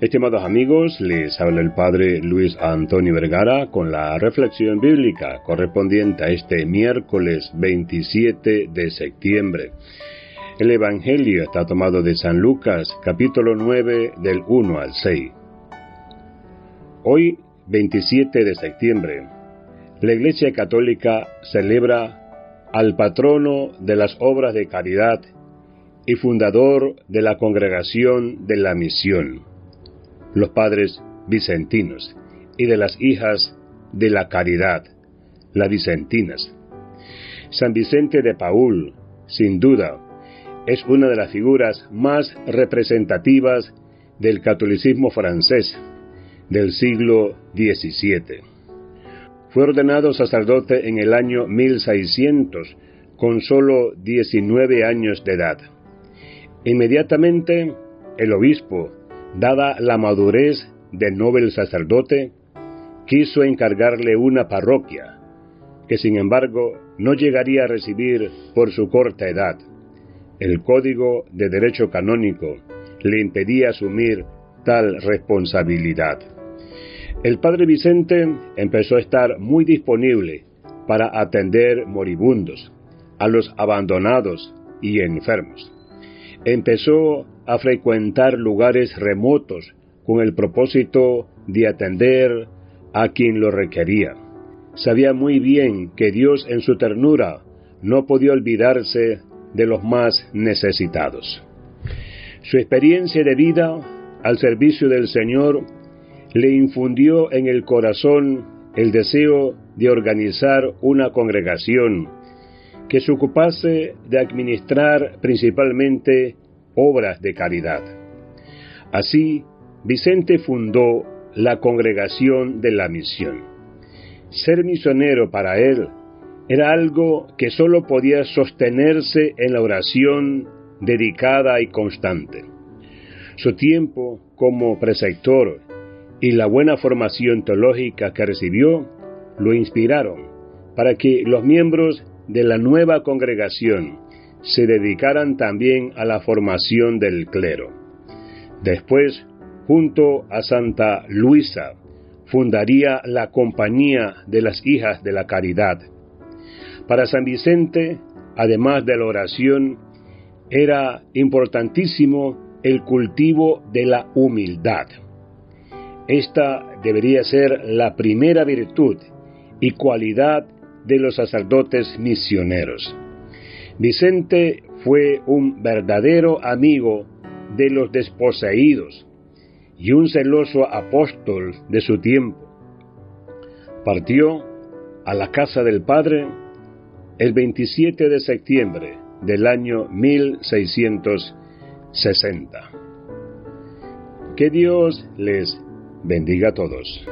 Estimados amigos, les habla el Padre Luis Antonio Vergara con la reflexión bíblica correspondiente a este miércoles 27 de septiembre. El Evangelio está tomado de San Lucas, capítulo 9, del 1 al 6. Hoy, 27 de septiembre, la Iglesia Católica celebra al patrono de las obras de caridad y fundador de la Congregación de la Misión los padres vicentinos, y de las hijas de la caridad, las vicentinas. San Vicente de Paul, sin duda, es una de las figuras más representativas del catolicismo francés del siglo XVII. Fue ordenado sacerdote en el año 1600, con solo 19 años de edad. Inmediatamente, el obispo Dada la madurez del noble sacerdote, quiso encargarle una parroquia, que sin embargo no llegaría a recibir por su corta edad. El Código de Derecho Canónico le impedía asumir tal responsabilidad. El padre Vicente empezó a estar muy disponible para atender moribundos, a los abandonados y enfermos. Empezó a frecuentar lugares remotos con el propósito de atender a quien lo requería. Sabía muy bien que Dios en su ternura no podía olvidarse de los más necesitados. Su experiencia de vida al servicio del Señor le infundió en el corazón el deseo de organizar una congregación que se ocupase de administrar principalmente obras de caridad. Así, Vicente fundó la Congregación de la Misión. Ser misionero para él era algo que sólo podía sostenerse en la oración dedicada y constante. Su tiempo como preceptor y la buena formación teológica que recibió lo inspiraron para que los miembros de la nueva congregación se dedicaran también a la formación del clero. Después, junto a Santa Luisa, fundaría la Compañía de las Hijas de la Caridad. Para San Vicente, además de la oración, era importantísimo el cultivo de la humildad. Esta debería ser la primera virtud y cualidad de los sacerdotes misioneros. Vicente fue un verdadero amigo de los desposeídos y un celoso apóstol de su tiempo. Partió a la casa del Padre el 27 de septiembre del año 1660. Que Dios les bendiga a todos.